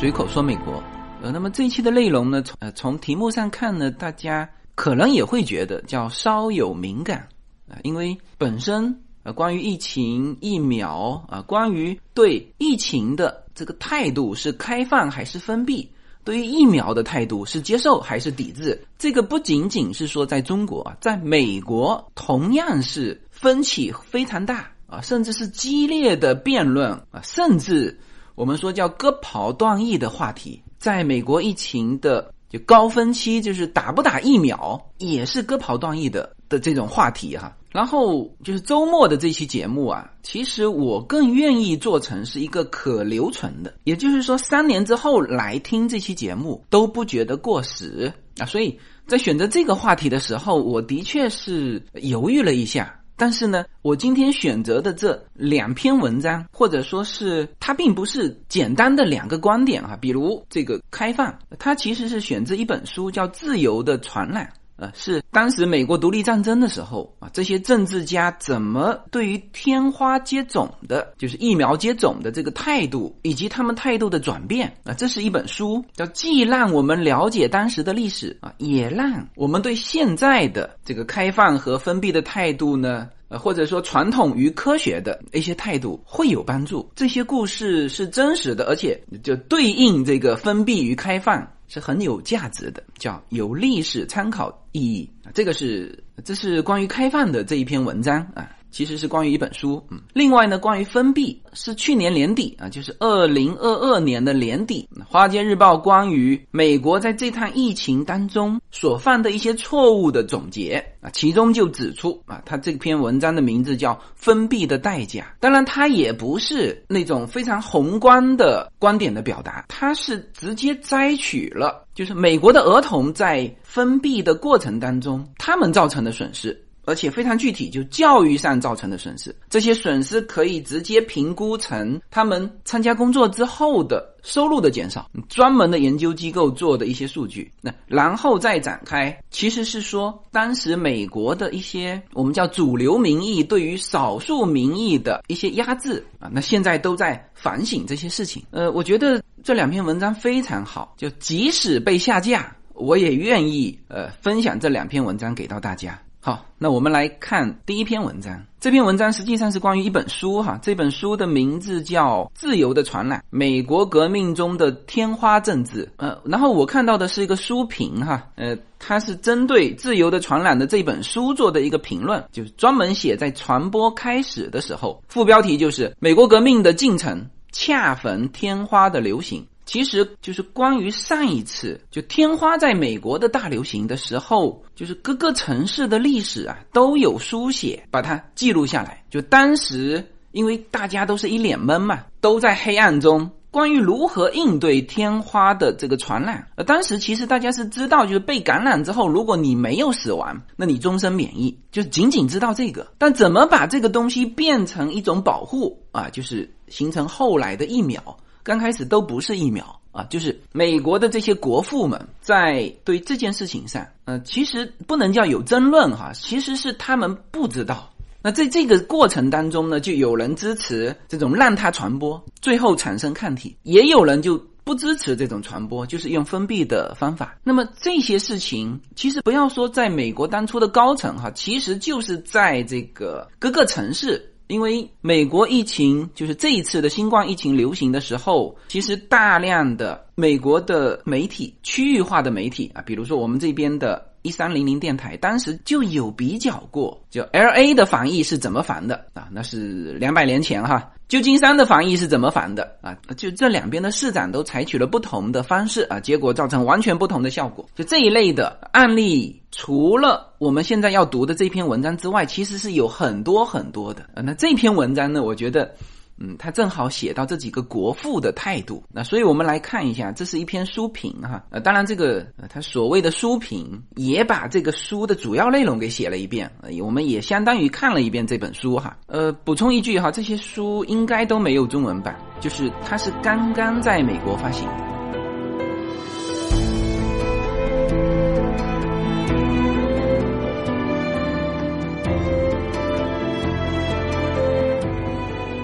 随口说美国。呃，那么这一期的内容呢，从呃从题目上看呢，大家可能也会觉得叫稍有敏感啊，因为本身呃关于疫情疫苗啊，关于对疫情的这个态度是开放还是封闭，对于疫苗的态度是接受还是抵制，这个不仅仅是说在中国啊，在美国同样是分歧非常大啊，甚至是激烈的辩论啊，甚至我们说叫割袍断义的话题。在美国疫情的就高峰期，就是打不打疫苗也是割袍断义的的这种话题哈。然后就是周末的这期节目啊，其实我更愿意做成是一个可留存的，也就是说三年之后来听这期节目都不觉得过时啊。所以在选择这个话题的时候，我的确是犹豫了一下。但是呢，我今天选择的这两篇文章，或者说是它并不是简单的两个观点啊，比如这个开放，它其实是选自一本书，叫《自由的传染》，呃，是当时美国独立战争的时候啊，这些政治家怎么对于天花接种的，就是疫苗接种的这个态度，以及他们态度的转变啊，这是一本书，叫既让我们了解当时的历史啊，也让我们对现在的这个开放和封闭的态度呢。呃，或者说传统与科学的一些态度会有帮助。这些故事是真实的，而且就对应这个封闭与开放是很有价值的，叫有历史参考意义。这个是这是关于开放的这一篇文章啊。其实是关于一本书，嗯，另外呢，关于封闭是去年年底啊，就是二零二二年的年底，《华尔街日报》关于美国在这趟疫情当中所犯的一些错误的总结啊，其中就指出啊，他这篇文章的名字叫《封闭的代价》。当然，他也不是那种非常宏观的观点的表达，他是直接摘取了就是美国的儿童在封闭的过程当中他们造成的损失。而且非常具体，就教育上造成的损失，这些损失可以直接评估成他们参加工作之后的收入的减少。专门的研究机构做的一些数据，那然后再展开，其实是说当时美国的一些我们叫主流民意对于少数民意的一些压制啊，那现在都在反省这些事情。呃，我觉得这两篇文章非常好，就即使被下架，我也愿意呃分享这两篇文章给到大家。好，那我们来看第一篇文章。这篇文章实际上是关于一本书哈，这本书的名字叫《自由的传染：美国革命中的天花政治》。呃，然后我看到的是一个书评哈，呃，它是针对《自由的传染》的这本书做的一个评论，就是专门写在传播开始的时候，副标题就是“美国革命的进程恰逢天花的流行”。其实就是关于上一次就天花在美国的大流行的时候，就是各个城市的历史啊都有书写，把它记录下来。就当时因为大家都是一脸懵嘛，都在黑暗中。关于如何应对天花的这个传染，呃，当时其实大家是知道，就是被感染之后，如果你没有死亡，那你终身免疫，就仅仅知道这个。但怎么把这个东西变成一种保护啊，就是形成后来的疫苗。刚开始都不是疫苗啊，就是美国的这些国父们在对这件事情上，呃，其实不能叫有争论哈，其实是他们不知道。那在这个过程当中呢，就有人支持这种让它传播，最后产生抗体，也有人就不支持这种传播，就是用封闭的方法。那么这些事情，其实不要说在美国当初的高层哈，其实就是在这个各个城市。因为美国疫情就是这一次的新冠疫情流行的时候，其实大量的美国的媒体、区域化的媒体啊，比如说我们这边的。一三零零电台当时就有比较过，就 L A 的防疫是怎么防的啊？那是两百年前哈。旧金山的防疫是怎么防的啊？就这两边的市长都采取了不同的方式啊，结果造成完全不同的效果。就这一类的案例，除了我们现在要读的这篇文章之外，其实是有很多很多的。那这篇文章呢，我觉得。嗯，他正好写到这几个国父的态度，那所以我们来看一下，这是一篇书评哈。呃，当然这个他所谓的书评也把这个书的主要内容给写了一遍，呃，我们也相当于看了一遍这本书哈。呃，补充一句哈，这些书应该都没有中文版，就是它是刚刚在美国发行。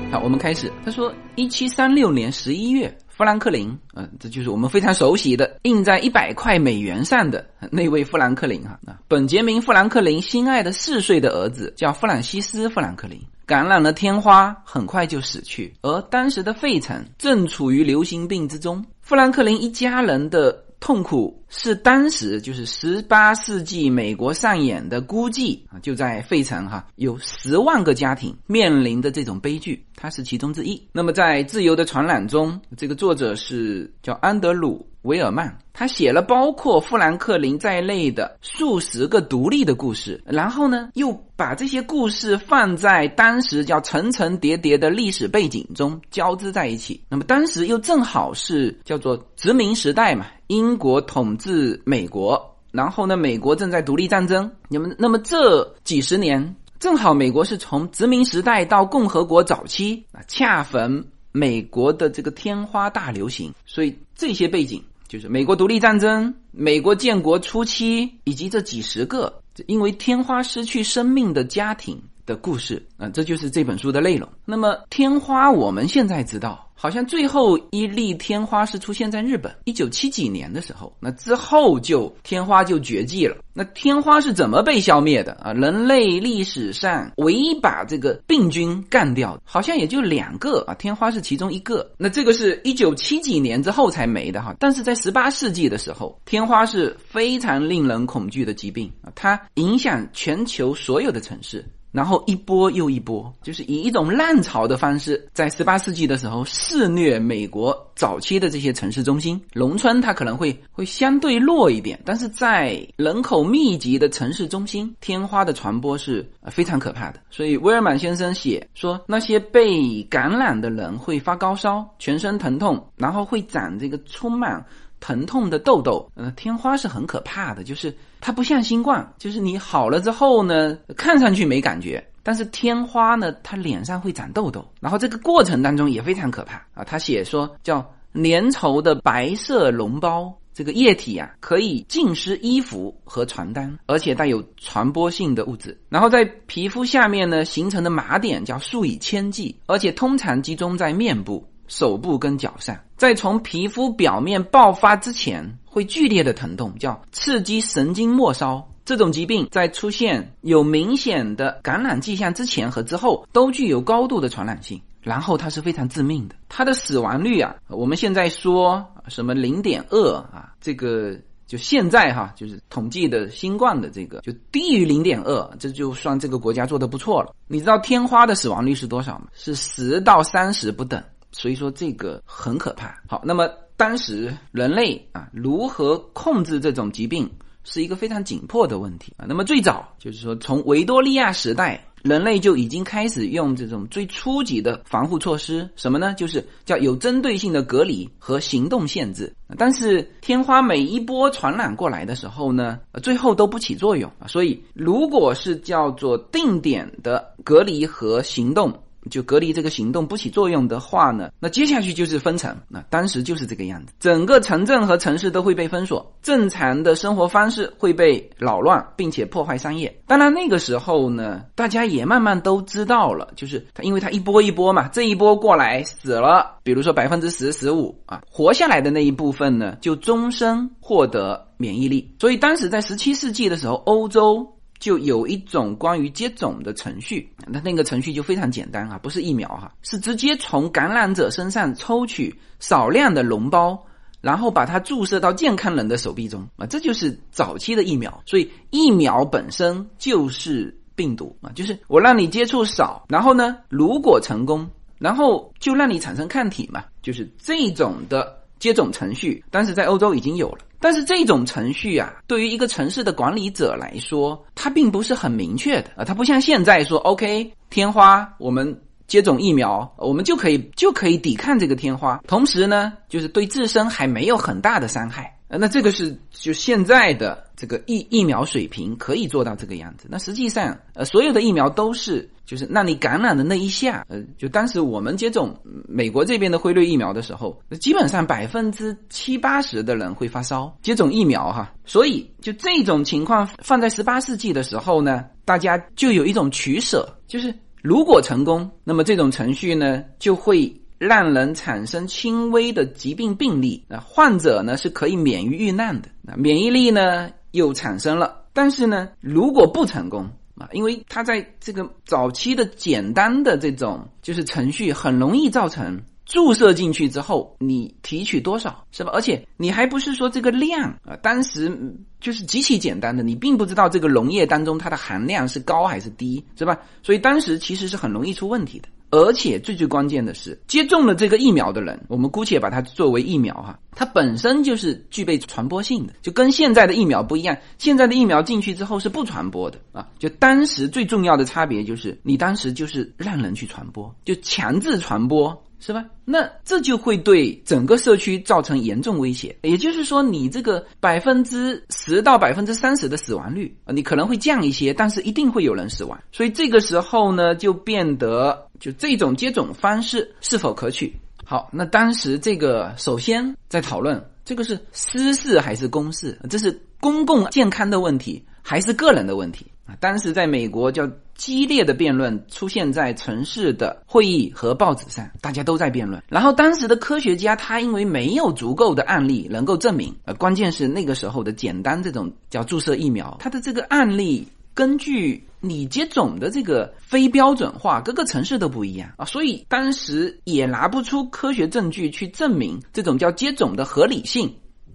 好我们开始，他说，一七三六年十一月，富兰克林，嗯，这就是我们非常熟悉的印在一百块美元上的那位富兰克林哈。那，本杰明·富兰克林心爱的四岁的儿子叫弗朗西斯·富兰克林，感染了天花，很快就死去。而当时的费城正处于流行病之中，富兰克林一家人的。痛苦是当时就是十八世纪美国上演的估计啊，就在费城哈，有十万个家庭面临的这种悲剧，它是其中之一。那么在《自由的传染》中，这个作者是叫安德鲁。维尔曼，他写了包括富兰克林在内的数十个独立的故事，然后呢，又把这些故事放在当时叫层层叠叠的历史背景中交织在一起。那么当时又正好是叫做殖民时代嘛，英国统治是美国，然后呢，美国正在独立战争。你们那么这几十年，正好美国是从殖民时代到共和国早期啊，恰逢美国的这个天花大流行，所以这些背景。就是美国独立战争、美国建国初期，以及这几十个因为天花失去生命的家庭的故事啊，这就是这本书的内容。那么天花，我们现在知道。好像最后一粒天花是出现在日本，一九七几年的时候。那之后就天花就绝迹了。那天花是怎么被消灭的啊？人类历史上唯一把这个病菌干掉，好像也就两个啊。天花是其中一个。那这个是一九七几年之后才没的哈。但是在十八世纪的时候，天花是非常令人恐惧的疾病啊，它影响全球所有的城市。然后一波又一波，就是以一种浪潮的方式，在十八世纪的时候肆虐美国早期的这些城市中心。农村它可能会会相对弱一点，但是在人口密集的城市中心，天花的传播是非常可怕的。所以威尔曼先生写说，那些被感染的人会发高烧、全身疼痛，然后会长这个充满。疼痛的痘痘，呃，天花是很可怕的，就是它不像新冠，就是你好了之后呢，看上去没感觉，但是天花呢，它脸上会长痘痘，然后这个过程当中也非常可怕啊。他写说叫粘稠的白色脓包，这个液体啊可以浸湿衣服和床单，而且带有传播性的物质，然后在皮肤下面呢形成的麻点叫数以千计，而且通常集中在面部。手部跟脚上，在从皮肤表面爆发之前，会剧烈的疼痛，叫刺激神经末梢。这种疾病在出现有明显的感染迹象之前和之后，都具有高度的传染性。然后它是非常致命的，它的死亡率啊，我们现在说什么零点二啊，这个就现在哈，就是统计的新冠的这个就低于零点二，这就算这个国家做的不错了。你知道天花的死亡率是多少吗？是十到三十不等。所以说这个很可怕。好，那么当时人类啊如何控制这种疾病是一个非常紧迫的问题啊。那么最早就是说从维多利亚时代，人类就已经开始用这种最初级的防护措施，什么呢？就是叫有针对性的隔离和行动限制。但是天花每一波传染过来的时候呢，最后都不起作用啊。所以如果是叫做定点的隔离和行动。就隔离这个行动不起作用的话呢，那接下去就是封城。那当时就是这个样子，整个城镇和城市都会被封锁，正常的生活方式会被扰乱，并且破坏商业。当然那个时候呢，大家也慢慢都知道了，就是它，因为它一波一波嘛，这一波过来死了，比如说百分之十、十五啊，活下来的那一部分呢，就终身获得免疫力。所以当时在十七世纪的时候，欧洲。就有一种关于接种的程序，那那个程序就非常简单啊，不是疫苗哈，是直接从感染者身上抽取少量的脓包，然后把它注射到健康人的手臂中啊，这就是早期的疫苗。所以疫苗本身就是病毒啊，就是我让你接触少，然后呢，如果成功，然后就让你产生抗体嘛，就是这种的接种程序，当时在欧洲已经有了。但是这种程序啊，对于一个城市的管理者来说，它并不是很明确的啊，它不像现在说，OK，天花，我们接种疫苗，我们就可以就可以抵抗这个天花，同时呢，就是对自身还没有很大的伤害。那这个是就现在的这个疫疫苗水平可以做到这个样子。那实际上，呃，所有的疫苗都是就是让你感染的那一下，呃，就当时我们接种美国这边的辉瑞疫苗的时候，基本上百分之七八十的人会发烧。接种疫苗哈，所以就这种情况放在十八世纪的时候呢，大家就有一种取舍，就是如果成功，那么这种程序呢就会。让人产生轻微的疾病病例，那患者呢是可以免于遇难的，那免疫力呢又产生了。但是呢，如果不成功啊，因为它在这个早期的简单的这种就是程序，很容易造成。注射进去之后，你提取多少是吧？而且你还不是说这个量啊，当时就是极其简单的，你并不知道这个溶液当中它的含量是高还是低，是吧？所以当时其实是很容易出问题的。而且最最关键的是，接种了这个疫苗的人，我们姑且把它作为疫苗哈，它本身就是具备传播性的，就跟现在的疫苗不一样。现在的疫苗进去之后是不传播的啊，就当时最重要的差别就是你当时就是让人去传播，就强制传播。是吧？那这就会对整个社区造成严重威胁。也就是说，你这个百分之十到百分之三十的死亡率啊，你可能会降一些，但是一定会有人死亡。所以这个时候呢，就变得就这种接种方式是否可取？好，那当时这个首先在讨论这个是私事还是公事，这是公共健康的问题还是个人的问题？啊，当时在美国叫激烈的辩论出现在城市的会议和报纸上，大家都在辩论。然后当时的科学家他因为没有足够的案例能够证明，呃，关键是那个时候的简单这种叫注射疫苗，它的这个案例根据你接种的这个非标准化，各个城市都不一样啊，所以当时也拿不出科学证据去证明这种叫接种的合理性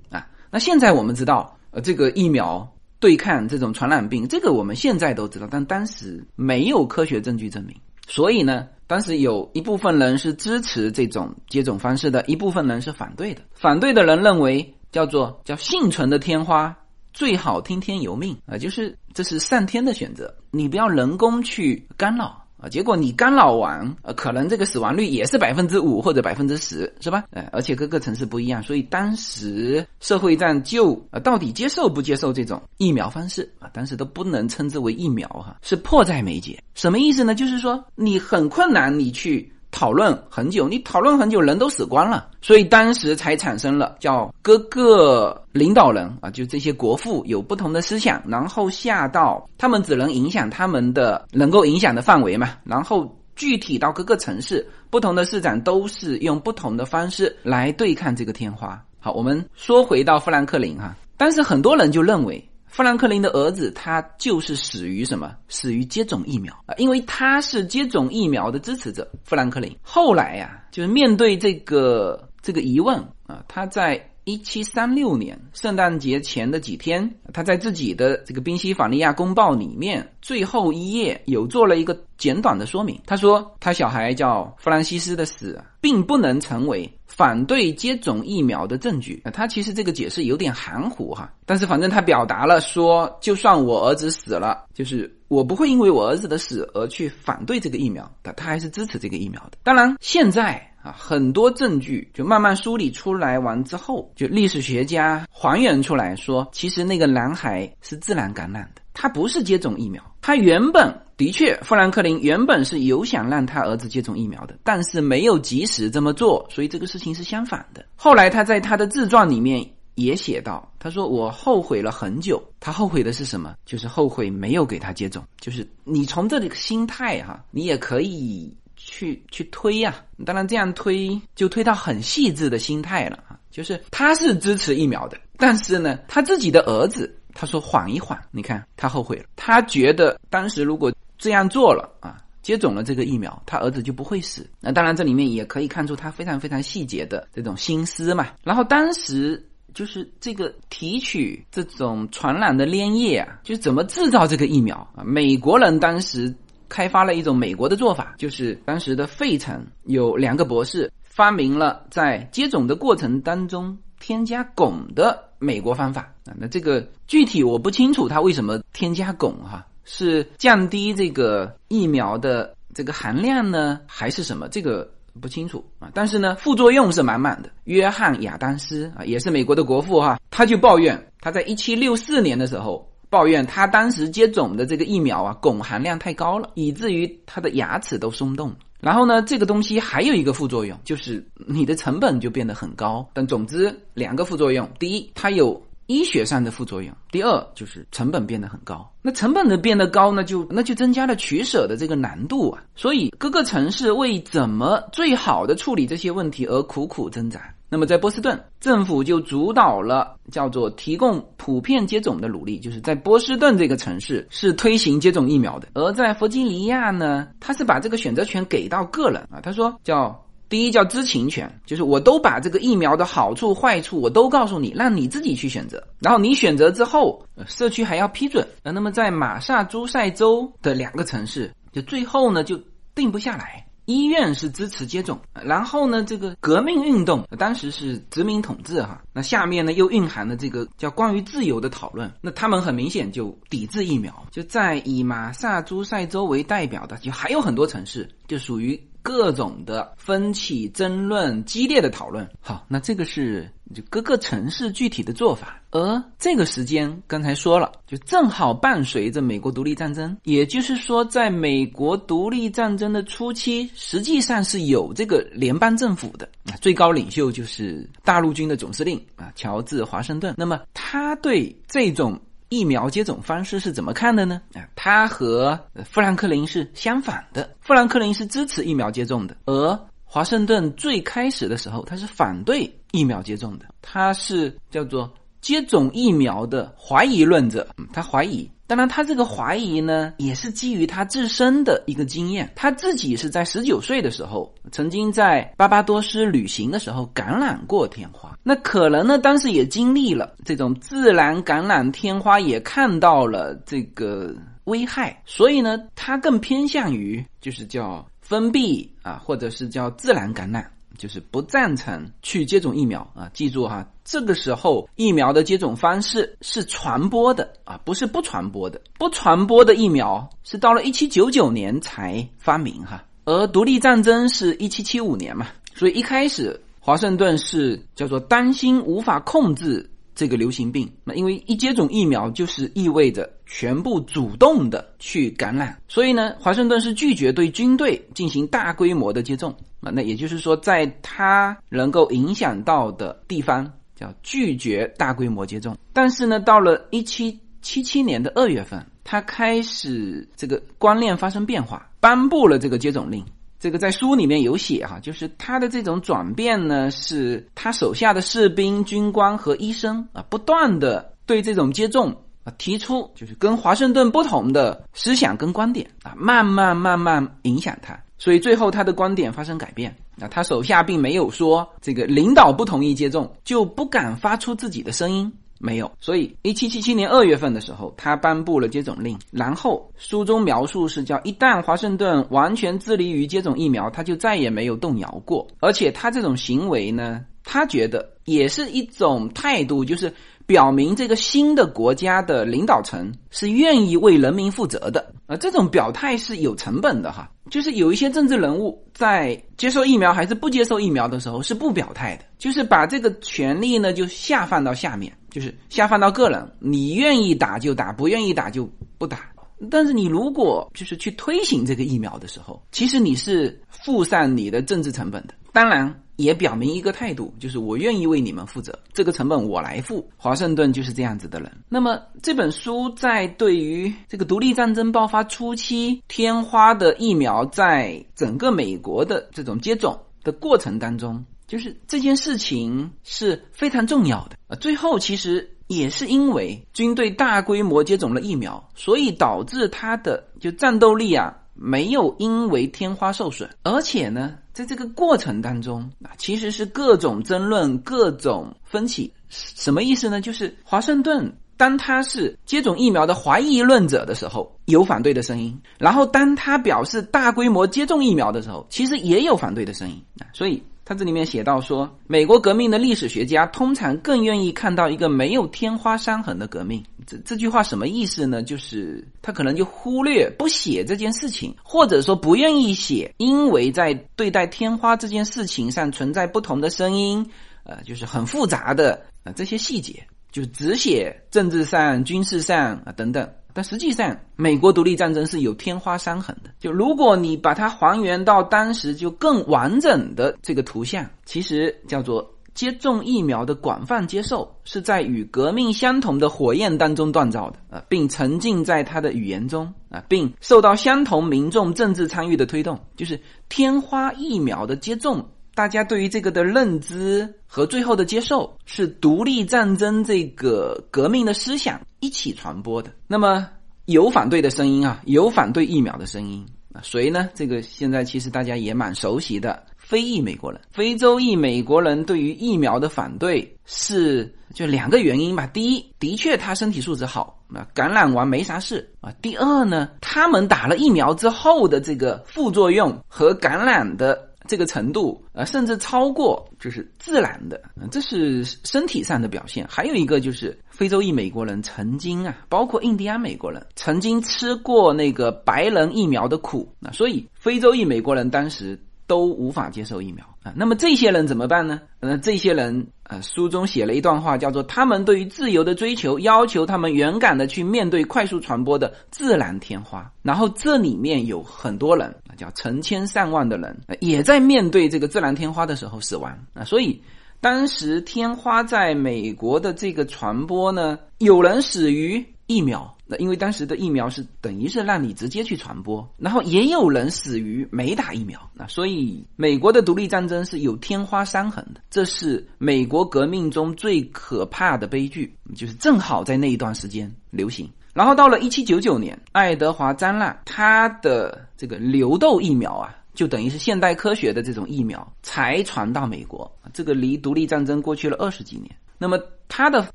啊。那现在我们知道，呃，这个疫苗。对抗这种传染病，这个我们现在都知道，但当时没有科学证据证明。所以呢，当时有一部分人是支持这种接种方式的，一部分人是反对的。反对的人认为，叫做叫幸存的天花最好听天由命啊，就是这是上天的选择，你不要人工去干扰。啊，结果你干扰完，呃，可能这个死亡率也是百分之五或者百分之十，是吧？呃，而且各个城市不一样，所以当时社会上就呃，到底接受不接受这种疫苗方式啊？当时都不能称之为疫苗哈，是迫在眉睫。什么意思呢？就是说你很困难，你去。讨论很久，你讨论很久，人都死光了，所以当时才产生了叫各个领导人啊，就这些国父有不同的思想，然后下到他们只能影响他们的能够影响的范围嘛，然后具体到各个城市，不同的市长都是用不同的方式来对抗这个天花。好，我们说回到富兰克林哈，当时很多人就认为。富兰克林的儿子，他就是死于什么？死于接种疫苗啊！因为他是接种疫苗的支持者。富兰克林后来呀，就是面对这个这个疑问啊，他在一七三六年圣诞节前的几天，他在自己的这个宾夕法尼亚公报里面最后一页有做了一个简短的说明。他说，他小孩叫弗兰西斯的死，并不能成为。反对接种疫苗的证据，他其实这个解释有点含糊哈，但是反正他表达了说，就算我儿子死了，就是我不会因为我儿子的死而去反对这个疫苗，他他还是支持这个疫苗的。当然，现在啊，很多证据就慢慢梳理出来完之后，就历史学家还原出来说，其实那个男孩是自然感染的，他不是接种疫苗，他原本。的确，富兰克林原本是有想让他儿子接种疫苗的，但是没有及时这么做，所以这个事情是相反的。后来他在他的自传里面也写到，他说：“我后悔了很久。”他后悔的是什么？就是后悔没有给他接种。就是你从这里心态哈，你也可以去去推呀。当然这样推就推到很细致的心态了啊。就是他是支持疫苗的，但是呢，他自己的儿子他说缓一缓，你看他后悔了，他觉得当时如果。这样做了啊，接种了这个疫苗，他儿子就不会死。那当然，这里面也可以看出他非常非常细节的这种心思嘛。然后当时就是这个提取这种传染的粘液啊，就是怎么制造这个疫苗啊？美国人当时开发了一种美国的做法，就是当时的费城有两个博士发明了在接种的过程当中添加汞的美国方法啊。那这个具体我不清楚他为什么添加汞哈。是降低这个疫苗的这个含量呢，还是什么？这个不清楚啊。但是呢，副作用是满满的。约翰亚当斯啊，也是美国的国父哈，他就抱怨，他在一七六四年的时候抱怨，他当时接种的这个疫苗啊，汞含量太高了，以至于他的牙齿都松动。然后呢，这个东西还有一个副作用，就是你的成本就变得很高。但总之，两个副作用：第一，它有。医学上的副作用，第二就是成本变得很高。那成本的变得高呢，就那就增加了取舍的这个难度啊。所以各个城市为怎么最好的处理这些问题而苦苦挣扎。那么在波士顿，政府就主导了叫做提供普遍接种的努力，就是在波士顿这个城市是推行接种疫苗的。而在弗吉尼亚呢，他是把这个选择权给到个人啊，他说叫第一叫知情权，就是我都把这个疫苗的好处坏处我都告诉你，让你自己去选择。然后你选择之后，社区还要批准。那么在马萨诸塞州的两个城市，就最后呢就定不下来。医院是支持接种，然后呢，这个革命运动当时是殖民统治哈，那下面呢又蕴含了这个叫关于自由的讨论，那他们很明显就抵制疫苗，就在以马萨诸塞州为代表的，就还有很多城市就属于。各种的分歧、争论、激烈的讨论。好，那这个是就各个城市具体的做法。而这个时间刚才说了，就正好伴随着美国独立战争。也就是说，在美国独立战争的初期，实际上是有这个联邦政府的啊，最高领袖就是大陆军的总司令啊，乔治华盛顿。那么他对这种。疫苗接种方式是怎么看的呢？啊，他和富兰克林是相反的。富兰克林是支持疫苗接种的，而华盛顿最开始的时候他是反对疫苗接种的，他是叫做接种疫苗的怀疑论者。他怀疑。当然，他这个怀疑呢，也是基于他自身的一个经验。他自己是在十九岁的时候，曾经在巴巴多斯旅行的时候感染过天花。那可能呢，当时也经历了这种自然感染天花，也看到了这个危害，所以呢，他更偏向于就是叫封闭啊，或者是叫自然感染。就是不赞成去接种疫苗啊！记住哈，这个时候疫苗的接种方式是传播的啊，不是不传播的。不传播的疫苗是到了一七九九年才发明哈，而独立战争是一七七五年嘛，所以一开始华盛顿是叫做担心无法控制。这个流行病，那因为一接种疫苗就是意味着全部主动的去感染，所以呢，华盛顿是拒绝对军队进行大规模的接种啊。那也就是说，在他能够影响到的地方，叫拒绝大规模接种。但是呢，到了一七七七年的二月份，他开始这个观念发生变化，颁布了这个接种令。这个在书里面有写哈，就是他的这种转变呢，是他手下的士兵、军官和医生啊，不断的对这种接种啊提出，就是跟华盛顿不同的思想跟观点啊，慢慢慢慢影响他，所以最后他的观点发生改变啊，他手下并没有说这个领导不同意接种就不敢发出自己的声音。没有，所以一七七七年二月份的时候，他颁布了接种令。然后书中描述是叫，一旦华盛顿完全致力于接种疫苗，他就再也没有动摇过。而且他这种行为呢，他觉得也是一种态度，就是表明这个新的国家的领导层是愿意为人民负责的。啊，这种表态是有成本的哈，就是有一些政治人物在接受疫苗还是不接受疫苗的时候是不表态的，就是把这个权利呢就下放到下面。就是下放到个人，你愿意打就打，不愿意打就不打。但是你如果就是去推行这个疫苗的时候，其实你是付上你的政治成本的。当然，也表明一个态度，就是我愿意为你们负责，这个成本我来付。华盛顿就是这样子的人。那么这本书在对于这个独立战争爆发初期，天花的疫苗在整个美国的这种接种的过程当中。就是这件事情是非常重要的啊！最后其实也是因为军队大规模接种了疫苗，所以导致他的就战斗力啊没有因为天花受损，而且呢，在这个过程当中啊，其实是各种争论、各种分歧。什么意思呢？就是华盛顿当他是接种疫苗的怀疑论者的时候，有反对的声音；然后当他表示大规模接种疫苗的时候，其实也有反对的声音啊，所以。他这里面写到说，美国革命的历史学家通常更愿意看到一个没有天花伤痕的革命。这这句话什么意思呢？就是他可能就忽略不写这件事情，或者说不愿意写，因为在对待天花这件事情上存在不同的声音，呃，就是很复杂的啊这些细节，就只写政治上、军事上啊等等。但实际上，美国独立战争是有天花伤痕的。就如果你把它还原到当时，就更完整的这个图像，其实叫做接种疫苗的广泛接受是在与革命相同的火焰当中锻造的啊，并沉浸在他的语言中啊，并受到相同民众政治参与的推动。就是天花疫苗的接种，大家对于这个的认知和最后的接受是独立战争这个革命的思想一起传播的。那么有反对的声音啊，有反对疫苗的声音啊，谁呢？这个现在其实大家也蛮熟悉的。非裔美国人、非洲裔美国人对于疫苗的反对是就两个原因吧。第一，的确他身体素质好，那，感染完没啥事啊。第二呢，他们打了疫苗之后的这个副作用和感染的这个程度，啊，甚至超过就是自然的，这是身体上的表现。还有一个就是非洲裔美国人曾经啊，包括印第安美国人曾经吃过那个白人疫苗的苦，那所以非洲裔美国人当时。都无法接受疫苗啊，那么这些人怎么办呢？呃，这些人呃，书中写了一段话，叫做他们对于自由的追求，要求他们勇敢的去面对快速传播的自然天花。然后这里面有很多人啊，叫成千上万的人，也在面对这个自然天花的时候死亡啊。所以当时天花在美国的这个传播呢，有人死于疫苗。那因为当时的疫苗是等于是让你直接去传播，然后也有人死于没打疫苗，那所以美国的独立战争是有天花伤痕的，这是美国革命中最可怕的悲剧，就是正好在那一段时间流行。然后到了一七九九年，爱德华詹纳他的这个流痘疫苗啊，就等于是现代科学的这种疫苗才传到美国，这个离独立战争过去了二十几年，那么他的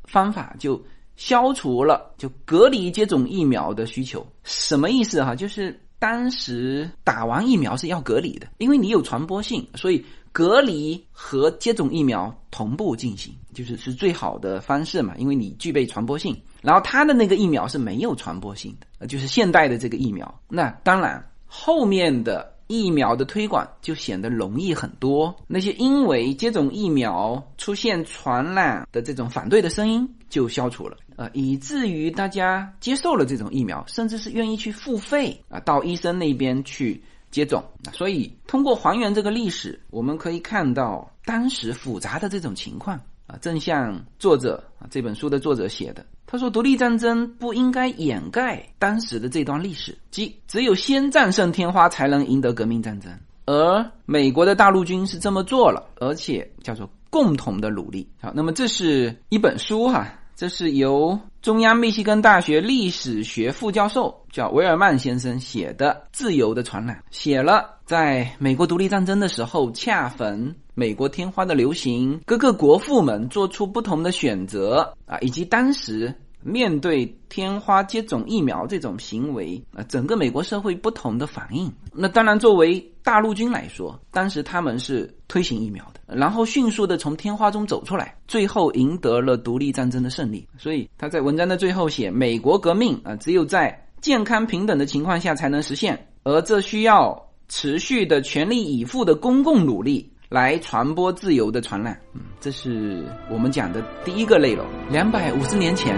方法就。消除了就隔离接种疫苗的需求，什么意思哈？就是当时打完疫苗是要隔离的，因为你有传播性，所以隔离和接种疫苗同步进行，就是是最好的方式嘛，因为你具备传播性。然后他的那个疫苗是没有传播性的，就是现代的这个疫苗。那当然后面的。疫苗的推广就显得容易很多。那些因为接种疫苗出现传染的这种反对的声音就消除了，呃，以至于大家接受了这种疫苗，甚至是愿意去付费啊，到医生那边去接种。所以，通过还原这个历史，我们可以看到当时复杂的这种情况啊，正像作者啊这本书的作者写的。他说：“独立战争不应该掩盖当时的这段历史，即只有先战胜天花，才能赢得革命战争。而美国的大陆军是这么做了，而且叫做共同的努力。好，那么这是一本书哈，这是由中央密西根大学历史学副教授叫维尔曼先生写的《自由的传染》，写了在美国独立战争的时候，恰逢。”美国天花的流行，各个国父们做出不同的选择啊，以及当时面对天花接种疫苗这种行为啊，整个美国社会不同的反应。那当然，作为大陆军来说，当时他们是推行疫苗的，然后迅速的从天花中走出来，最后赢得了独立战争的胜利。所以他在文章的最后写：“美国革命啊，只有在健康平等的情况下才能实现，而这需要持续的全力以赴的公共努力。”来传播自由的传染，嗯，这是我们讲的第一个内容。两百五十年前，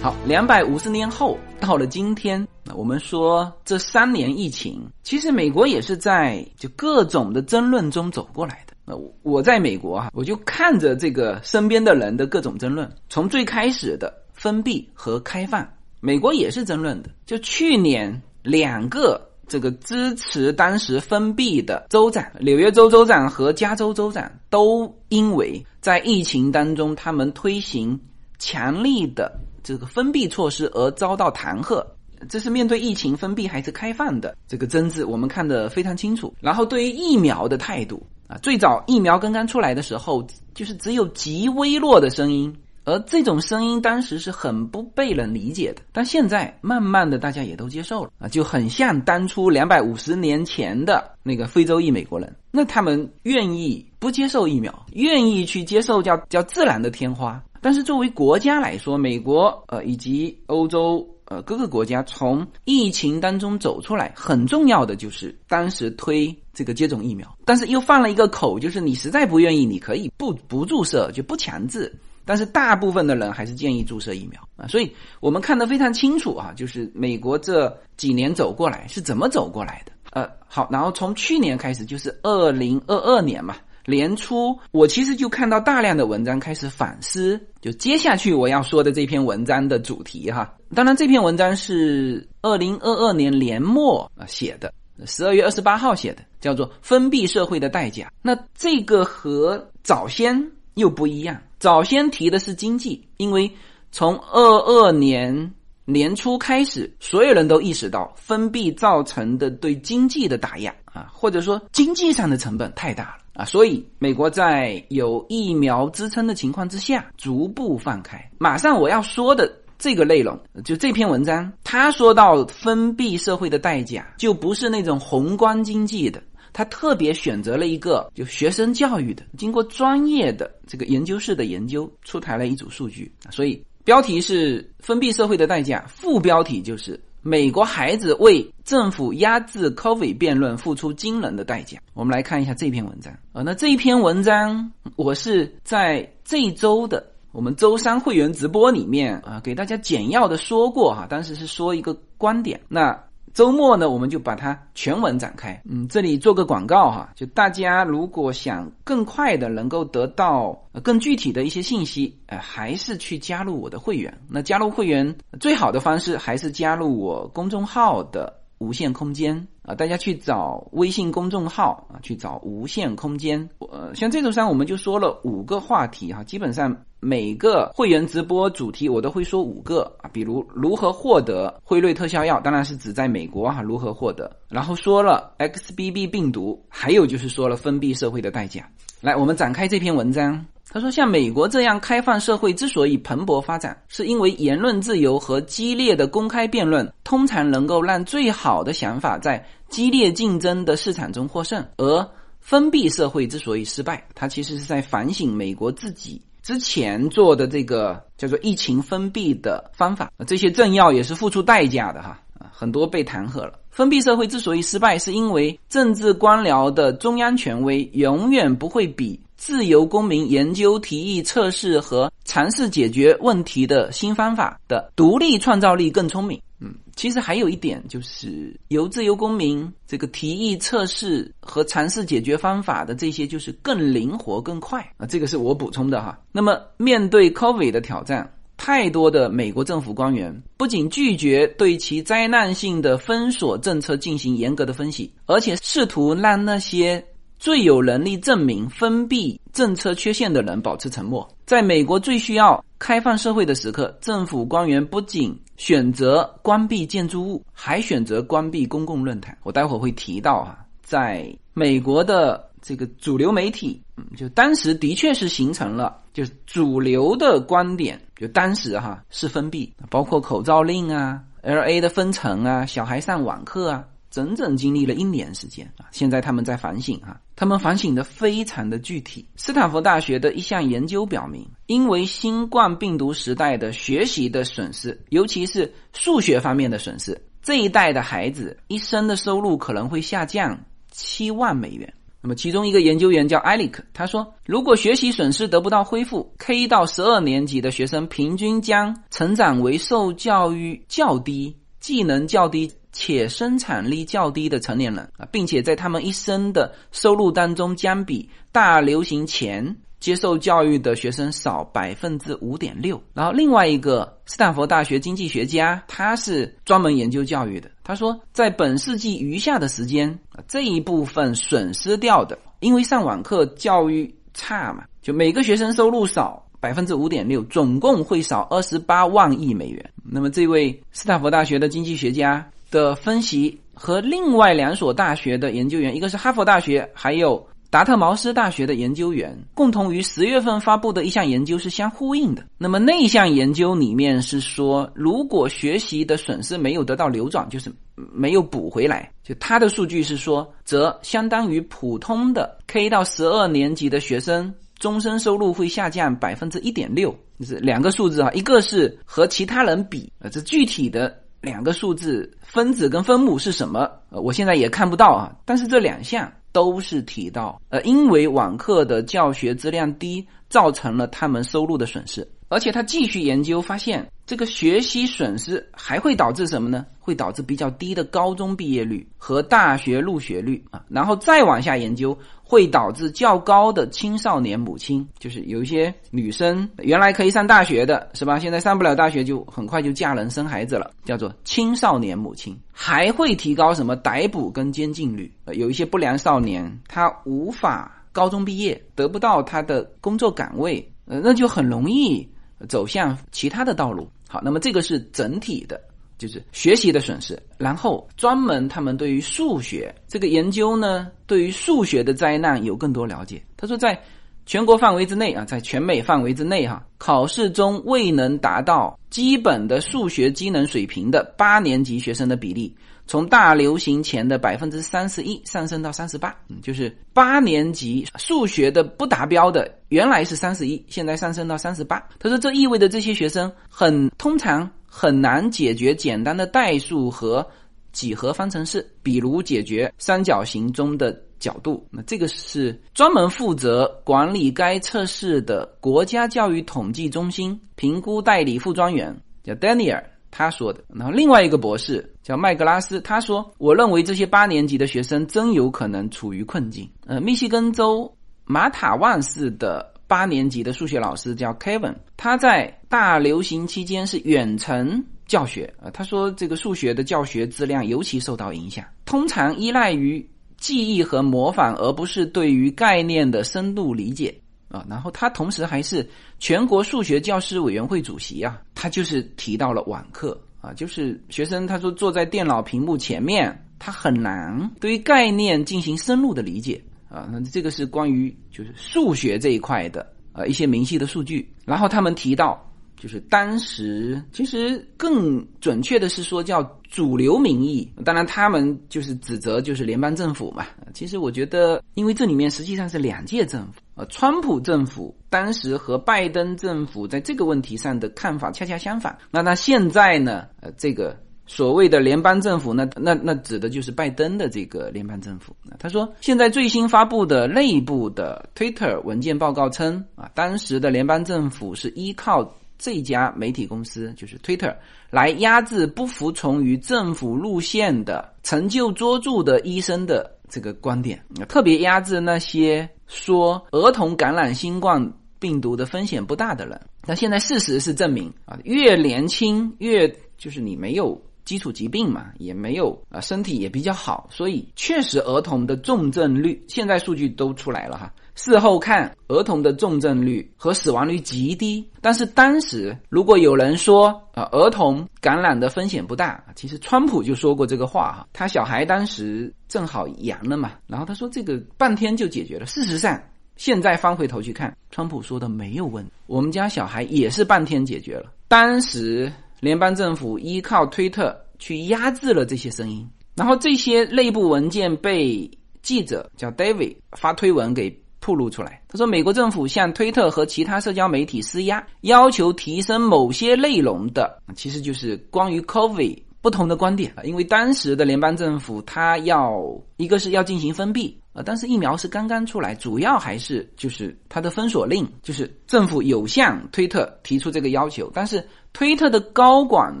两百五十年后到了今天，我们说这三年疫情，其实美国也是在就各种的争论中走过来的。我我在美国啊，我就看着这个身边的人的各种争论，从最开始的封闭和开放，美国也是争论的。就去年两个这个支持当时封闭的州长，纽约州州长和加州州长，都因为在疫情当中他们推行强力的这个封闭措施而遭到弹劾。这是面对疫情封闭还是开放的这个争执，我们看得非常清楚。然后对于疫苗的态度。啊，最早疫苗刚刚出来的时候，就是只有极微弱的声音，而这种声音当时是很不被人理解的。但现在慢慢的，大家也都接受了啊，就很像当初两百五十年前的那个非洲裔美国人，那他们愿意不接受疫苗，愿意去接受叫叫自然的天花。但是作为国家来说，美国呃以及欧洲。呃，各个国家从疫情当中走出来，很重要的就是当时推这个接种疫苗，但是又放了一个口，就是你实在不愿意，你可以不不注射，就不强制。但是大部分的人还是建议注射疫苗啊。所以我们看得非常清楚啊，就是美国这几年走过来是怎么走过来的。呃，好，然后从去年开始就是二零二二年嘛。年初，我其实就看到大量的文章开始反思，就接下去我要说的这篇文章的主题哈。当然，这篇文章是二零二二年年末啊写的，十二月二十八号写的，叫做《封闭社会的代价》。那这个和早先又不一样，早先提的是经济，因为从二二年年初开始，所有人都意识到封闭造成的对经济的打压啊，或者说经济上的成本太大了。啊，所以美国在有疫苗支撑的情况之下，逐步放开。马上我要说的这个内容，就这篇文章，他说到封闭社会的代价，就不是那种宏观经济的，他特别选择了一个就学生教育的，经过专业的这个研究室的研究，出台了一组数据。所以标题是封闭社会的代价，副标题就是。美国孩子为政府压制 COVID 辩论付出惊人的代价。我们来看一下这篇文章啊，那这一篇文章我是在这一周的我们周三会员直播里面啊，给大家简要的说过哈，当时是说一个观点。那周末呢，我们就把它全文展开。嗯，这里做个广告哈，就大家如果想更快的能够得到更具体的一些信息，呃，还是去加入我的会员。那加入会员最好的方式还是加入我公众号的无限空间啊，大家去找微信公众号啊，去找无限空间。呃，像这周三我们就说了五个话题哈，基本上。每个会员直播主题我都会说五个啊，比如如何获得辉瑞特效药，当然是指在美国哈，如何获得。然后说了 XBB 病毒，还有就是说了封闭社会的代价。来，我们展开这篇文章。他说，像美国这样开放社会之所以蓬勃发展，是因为言论自由和激烈的公开辩论通常能够让最好的想法在激烈竞争的市场中获胜。而封闭社会之所以失败，它其实是在反省美国自己。之前做的这个叫做疫情封闭的方法，这些政要也是付出代价的哈，很多被弹劾了。封闭社会之所以失败，是因为政治官僚的中央权威永远不会比自由公民研究、提议、测试和尝试解决问题的新方法的独立创造力更聪明。嗯，其实还有一点就是，由自由公民这个提议、测试和尝试解决方法的这些，就是更灵活、更快啊。这个是我补充的哈。那么，面对 COVID 的挑战，太多的美国政府官员不仅拒绝对其灾难性的封锁政策进行严格的分析，而且试图让那些。最有能力证明封闭政策缺陷的人保持沉默。在美国最需要开放社会的时刻，政府官员不仅选择关闭建筑物，还选择关闭公共论坛。我待会儿会提到哈，在美国的这个主流媒体，嗯，就当时的确是形成了，就是主流的观点，就当时哈是封闭，包括口罩令啊、L A 的封城啊、小孩上网课啊。整整经历了一年时间啊！现在他们在反省啊，他们反省的非常的具体。斯坦福大学的一项研究表明，因为新冠病毒时代的学习的损失，尤其是数学方面的损失，这一代的孩子一生的收入可能会下降七万美元。那么，其中一个研究员叫艾利克，他说，如果学习损失得不到恢复，K 到十二年级的学生平均将成长为受教育较低、技能较低。且生产力较低的成年人啊，并且在他们一生的收入当中，将比大流行前接受教育的学生少百分之五点六。然后，另外一个斯坦福大学经济学家，他是专门研究教育的。他说，在本世纪余下的时间啊，这一部分损失掉的，因为上网课教育差嘛，就每个学生收入少百分之五点六，总共会少二十八万亿美元。那么，这位斯坦福大学的经济学家。的分析和另外两所大学的研究员，一个是哈佛大学，还有达特茅斯大学的研究员，共同于十月份发布的一项研究是相呼应的。那么那一项研究里面是说，如果学习的损失没有得到流转，就是没有补回来，就他的数据是说，则相当于普通的 K 到十二年级的学生终身收入会下降百分之一点六，就是两个数字啊，一个是和其他人比啊，这具体的。两个数字分子跟分母是什么？呃，我现在也看不到啊。但是这两项都是提到，呃，因为网课的教学质量低，造成了他们收入的损失。而且他继续研究发现，这个学习损失还会导致什么呢？会导致比较低的高中毕业率和大学入学率啊。然后再往下研究，会导致较高的青少年母亲，就是有一些女生原来可以上大学的，是吧？现在上不了大学，就很快就嫁人生孩子了，叫做青少年母亲。还会提高什么逮捕跟监禁率？呃，有一些不良少年他无法高中毕业，得不到他的工作岗位，呃，那就很容易。走向其他的道路。好，那么这个是整体的，就是学习的损失。然后专门他们对于数学这个研究呢，对于数学的灾难有更多了解。他说，在全国范围之内啊，在全美范围之内哈，考试中未能达到基本的数学机能水平的八年级学生的比例。从大流行前的百分之三十一上升到三十八，嗯，就是八年级数学的不达标的，原来是三十一，现在上升到三十八。他说，这意味着这些学生很通常很难解决简单的代数和几何方程式，比如解决三角形中的角度。那这个是专门负责管理该测试的国家教育统计中心评估代理副专员叫 Daniel。他说的，然后另外一个博士叫麦格拉斯，他说：“我认为这些八年级的学生真有可能处于困境。”呃，密西根州马塔万市的八年级的数学老师叫 Kevin，他在大流行期间是远程教学啊。他说这个数学的教学质量尤其受到影响，通常依赖于记忆和模仿，而不是对于概念的深度理解。啊，然后他同时还是全国数学教师委员会主席啊，他就是提到了网课啊，就是学生他说坐在电脑屏幕前面，他很难对于概念进行深入的理解啊。那这个是关于就是数学这一块的呃一些明细的数据，然后他们提到。就是当时，其实更准确的是说叫主流民意。当然，他们就是指责就是联邦政府嘛。其实我觉得，因为这里面实际上是两届政府，呃，川普政府当时和拜登政府在这个问题上的看法恰恰相反。那他现在呢，呃，这个所谓的联邦政府，那那那指的就是拜登的这个联邦政府。他说，现在最新发布的内部的 Twitter 文件报告称，啊，当时的联邦政府是依靠。这家媒体公司就是 Twitter，来压制不服从于政府路线的成就卓著的医生的这个观点，特别压制那些说儿童感染新冠病毒的风险不大的人。那现在事实是证明啊，越年轻越就是你没有基础疾病嘛，也没有啊身体也比较好，所以确实儿童的重症率现在数据都出来了哈。事后看，儿童的重症率和死亡率极低。但是当时，如果有人说啊，儿童感染的风险不大，其实川普就说过这个话哈。他小孩当时正好阳了嘛，然后他说这个半天就解决了。事实上，现在翻回头去看，川普说的没有问题。我们家小孩也是半天解决了。当时联邦政府依靠推特去压制了这些声音，然后这些内部文件被记者叫 David 发推文给。透露出来，他说，美国政府向推特和其他社交媒体施压，要求提升某些内容的，其实就是关于 COVID 不同的观点啊。因为当时的联邦政府，他要一个是要进行封闭啊，但是疫苗是刚刚出来，主要还是就是它的封锁令，就是政府有向推特提出这个要求，但是推特的高管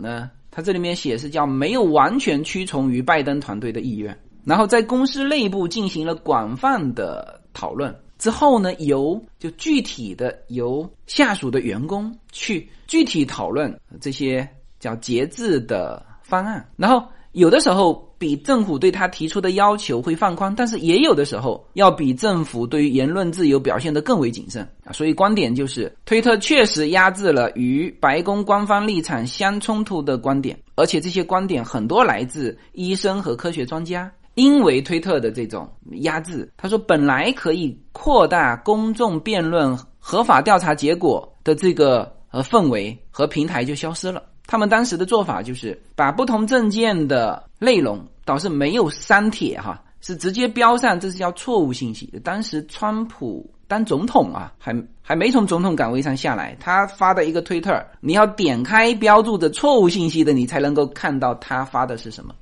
呢，他这里面写是叫没有完全屈从于拜登团队的意愿，然后在公司内部进行了广泛的讨论。之后呢，由就具体的由下属的员工去具体讨论这些叫节制的方案，然后有的时候比政府对他提出的要求会放宽，但是也有的时候要比政府对于言论自由表现得更为谨慎啊。所以观点就是，推特确实压制了与白宫官方立场相冲突的观点，而且这些观点很多来自医生和科学专家。因为推特的这种压制，他说本来可以扩大公众辩论、合法调查结果的这个呃氛围和平台就消失了。他们当时的做法就是把不同证件的内容倒是没有删帖哈，是直接标上，这是叫错误信息。当时川普当总统啊，还还没从总统岗位上下来，他发的一个推特，你要点开标注的错误信息的，你才能够看到他发的是什么。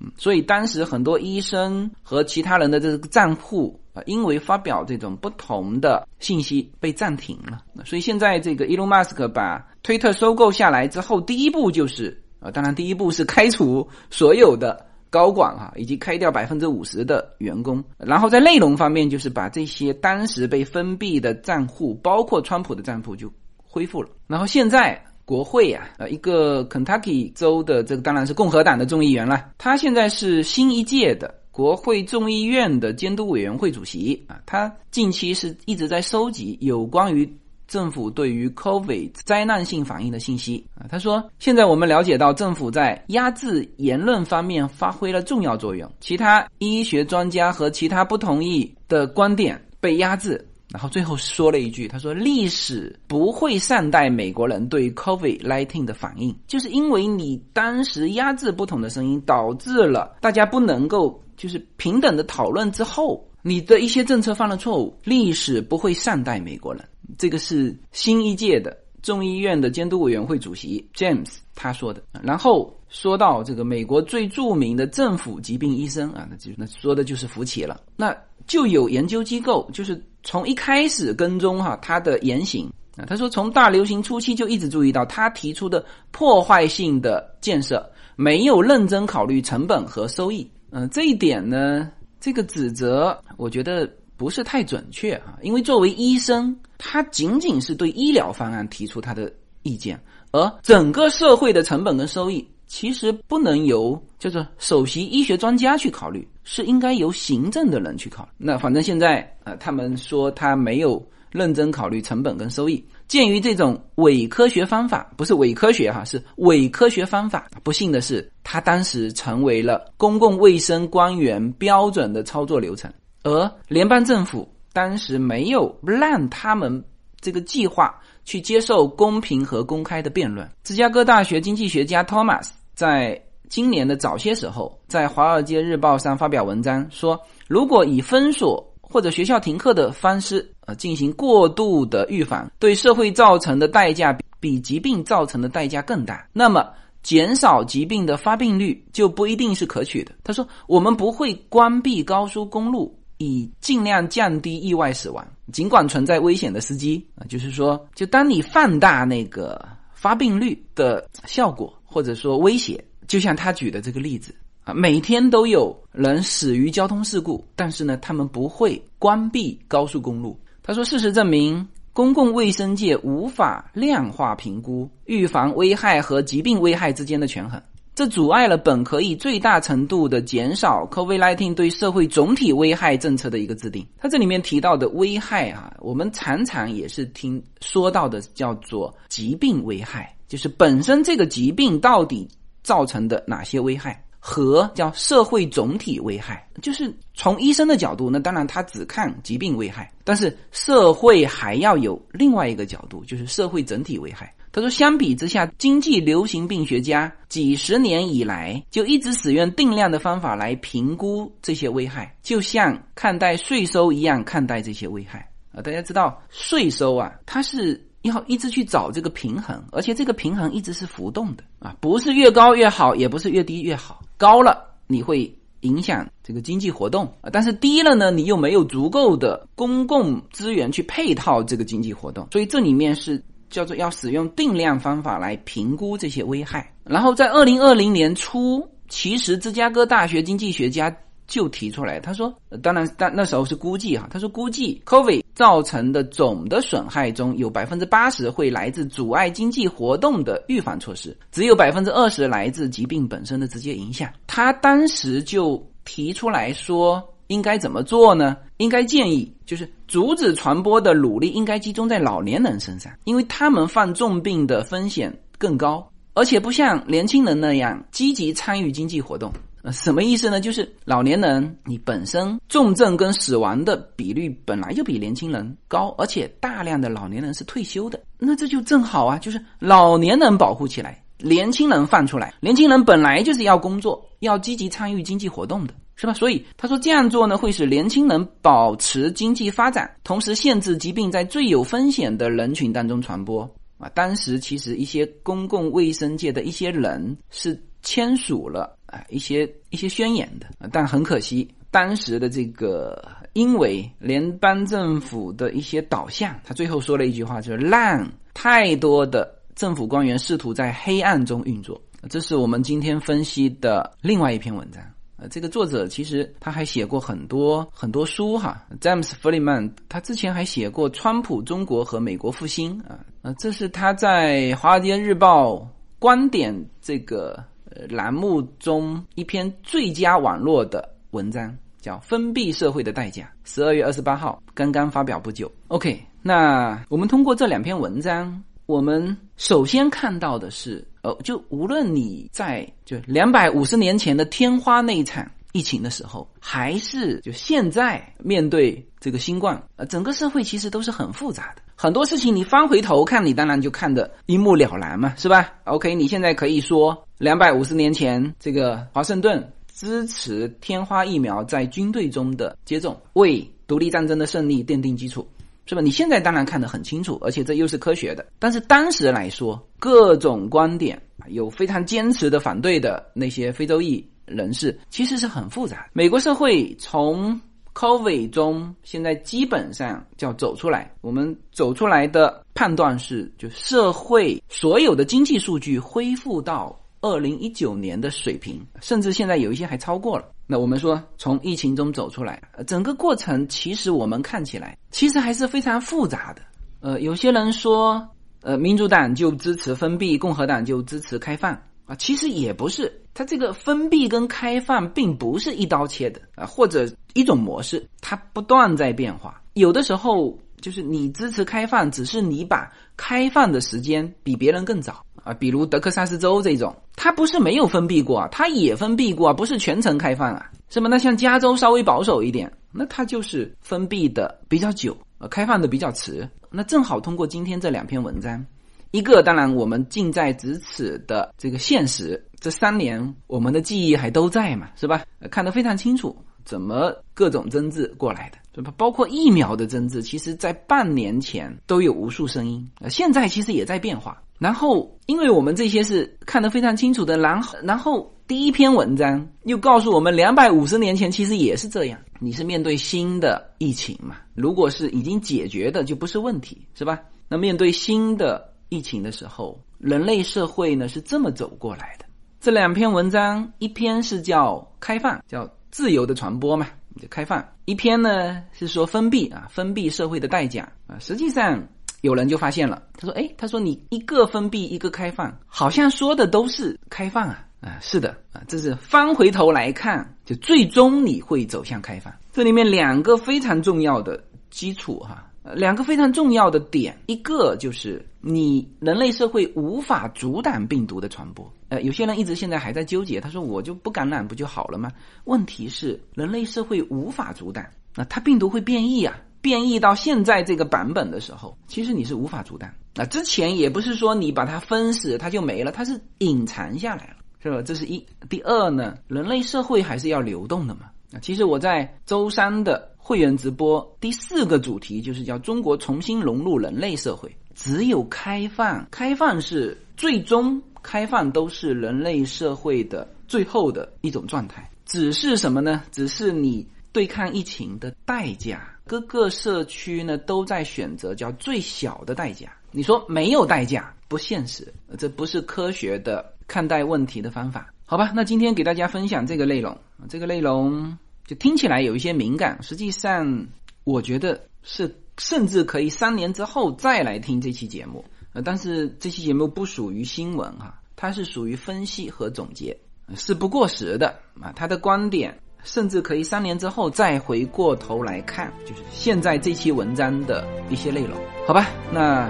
嗯，所以当时很多医生和其他人的这个账户啊，因为发表这种不同的信息被暂停了。所以现在这个伊隆马斯克把推特收购下来之后，第一步就是啊，当然第一步是开除所有的高管哈，以及开掉百分之五十的员工。然后在内容方面，就是把这些当时被封闭的账户，包括川普的账户就恢复了。然后现在。国会呀，呃，一个 Kentucky 州的这个当然是共和党的众议员了。他现在是新一届的国会众议院的监督委员会主席啊。他近期是一直在收集有关于政府对于 COVID 灾难性反应的信息啊。他说，现在我们了解到政府在压制言论方面发挥了重要作用，其他医学专家和其他不同意的观点被压制。然后最后说了一句：“他说历史不会善待美国人对 COVID-19 的反应，就是因为你当时压制不同的声音，导致了大家不能够就是平等的讨论之后，你的一些政策犯了错误。历史不会善待美国人。”这个是新一届的众议院的监督委员会主席 James 他说的。然后说到这个美国最著名的政府疾病医生啊，那就那说的就是福奇了。那就有研究机构就是。从一开始跟踪哈他的言行啊，他说从大流行初期就一直注意到他提出的破坏性的建设没有认真考虑成本和收益。嗯，这一点呢，这个指责我觉得不是太准确啊，因为作为医生，他仅仅是对医疗方案提出他的意见，而整个社会的成本跟收益。其实不能由就是首席医学专家去考虑，是应该由行政的人去考虑。那反正现在啊，他们说他没有认真考虑成本跟收益。鉴于这种伪科学方法，不是伪科学哈，是伪科学方法。不幸的是，他当时成为了公共卫生官员标准的操作流程，而联邦政府当时没有让他们这个计划去接受公平和公开的辩论。芝加哥大学经济学家 Thomas。在今年的早些时候，在《华尔街日报》上发表文章说，如果以封锁或者学校停课的方式，呃，进行过度的预防，对社会造成的代价比疾病造成的代价更大，那么减少疾病的发病率就不一定是可取的。他说，我们不会关闭高速公路以尽量降低意外死亡，尽管存在危险的司机啊，就是说，就当你放大那个发病率的效果。或者说威胁，就像他举的这个例子啊，每天都有人死于交通事故，但是呢，他们不会关闭高速公路。他说，事实证明，公共卫生界无法量化评估预防危害和疾病危害之间的权衡，这阻碍了本可以最大程度的减少 COVID-19 对社会总体危害政策的一个制定。它这里面提到的危害啊，我们常常也是听说到的，叫做疾病危害。就是本身这个疾病到底造成的哪些危害，和叫社会总体危害，就是从医生的角度，那当然他只看疾病危害，但是社会还要有另外一个角度，就是社会整体危害。他说，相比之下，经济流行病学家几十年以来就一直使用定量的方法来评估这些危害，就像看待税收一样看待这些危害啊。大家知道税收啊，它是。要一直去找这个平衡，而且这个平衡一直是浮动的啊，不是越高越好，也不是越低越好。高了你会影响这个经济活动啊，但是低了呢，你又没有足够的公共资源去配套这个经济活动，所以这里面是叫做要使用定量方法来评估这些危害。然后在二零二零年初，其实芝加哥大学经济学家。就提出来，他说，当然，但那时候是估计哈，他说估计 COVID 造成的总的损害中有百分之八十会来自阻碍经济活动的预防措施，只有百分之二十来自疾病本身的直接影响。他当时就提出来说，应该怎么做呢？应该建议就是阻止传播的努力应该集中在老年人身上，因为他们犯重病的风险更高，而且不像年轻人那样积极参与经济活动。呃，什么意思呢？就是老年人，你本身重症跟死亡的比率本来就比年轻人高，而且大量的老年人是退休的，那这就正好啊，就是老年人保护起来，年轻人放出来。年轻人本来就是要工作，要积极参与经济活动的，是吧？所以他说这样做呢，会使年轻人保持经济发展，同时限制疾病在最有风险的人群当中传播。啊，当时其实一些公共卫生界的一些人是。签署了啊一些一些宣言的，但很可惜，当时的这个因为联邦政府的一些导向，他最后说了一句话，就是让太多的政府官员试图在黑暗中运作。这是我们今天分析的另外一篇文章。呃，这个作者其实他还写过很多很多书哈，詹姆斯·弗里曼，他之前还写过《川普中国和美国复兴》啊，呃，这是他在《华尔街日报》观点这个栏目中一篇最佳网络的文章，叫《封闭社会的代价》，十二月二十八号刚刚发表不久。OK，那我们通过这两篇文章，我们首先看到的是。呃，就无论你在就两百五十年前的天花那一场疫情的时候，还是就现在面对这个新冠，呃，整个社会其实都是很复杂的。很多事情你翻回头看，你当然就看得一目了然嘛，是吧？OK，你现在可以说两百五十年前这个华盛顿支持天花疫苗在军队中的接种，为独立战争的胜利奠定基础。是吧？你现在当然看得很清楚，而且这又是科学的。但是当时来说，各种观点有非常坚持的反对的那些非洲裔人士，其实是很复杂。美国社会从 COVID 中现在基本上叫走出来，我们走出来的判断是，就社会所有的经济数据恢复到二零一九年的水平，甚至现在有一些还超过了。那我们说，从疫情中走出来，整个过程其实我们看起来，其实还是非常复杂的。呃，有些人说，呃，民主党就支持封闭，共和党就支持开放啊，其实也不是，它这个封闭跟开放并不是一刀切的啊，或者一种模式，它不断在变化。有的时候就是你支持开放，只是你把开放的时间比别人更早。啊，比如德克萨斯州这种，它不是没有封闭过，它也封闭过，不是全程开放啊，是吧？那像加州稍微保守一点，那它就是封闭的比较久，呃，开放的比较迟。那正好通过今天这两篇文章，一个当然我们近在咫尺的这个现实，这三年我们的记忆还都在嘛，是吧？看得非常清楚，怎么各种争执过来的。包括疫苗的争执，其实在半年前都有无数声音，呃，现在其实也在变化。然后，因为我们这些是看得非常清楚的，然后，然后第一篇文章又告诉我们，两百五十年前其实也是这样。你是面对新的疫情嘛？如果是已经解决的，就不是问题，是吧？那面对新的疫情的时候，人类社会呢是这么走过来的。这两篇文章，一篇是叫开放，叫自由的传播嘛。就开放一篇呢是说封闭啊，封闭社会的代价啊。实际上有人就发现了，他说：“哎，他说你一个封闭，一个开放，好像说的都是开放啊啊，是的啊，这是翻回头来看，就最终你会走向开放。这里面两个非常重要的基础哈。”两个非常重要的点，一个就是你人类社会无法阻挡病毒的传播。呃，有些人一直现在还在纠结，他说我就不感染不就好了吗？问题是人类社会无法阻挡，那它病毒会变异啊，变异到现在这个版本的时候，其实你是无法阻挡。那之前也不是说你把它封死它就没了，它是隐藏下来了，是吧？这是一。第二呢，人类社会还是要流动的嘛。那其实我在周三的。会员直播第四个主题就是叫中国重新融入人类社会。只有开放，开放是最终开放，都是人类社会的最后的一种状态。只是什么呢？只是你对抗疫情的代价。各个社区呢都在选择叫最小的代价。你说没有代价不现实，这不是科学的看待问题的方法。好吧，那今天给大家分享这个内容，这个内容。就听起来有一些敏感，实际上我觉得是甚至可以三年之后再来听这期节目。呃，但是这期节目不属于新闻哈，它是属于分析和总结，是不过时的啊。他的观点甚至可以三年之后再回过头来看，就是现在这期文章的一些内容，好吧？那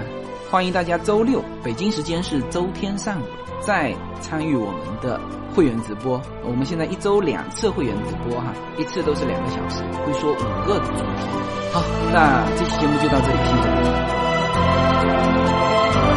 欢迎大家周六北京时间是周天上午再参与我们的。会员直播，我们现在一周两次会员直播哈，一次都是两个小时，会说五个主题。好，那这期节目就到这里，谢谢大家。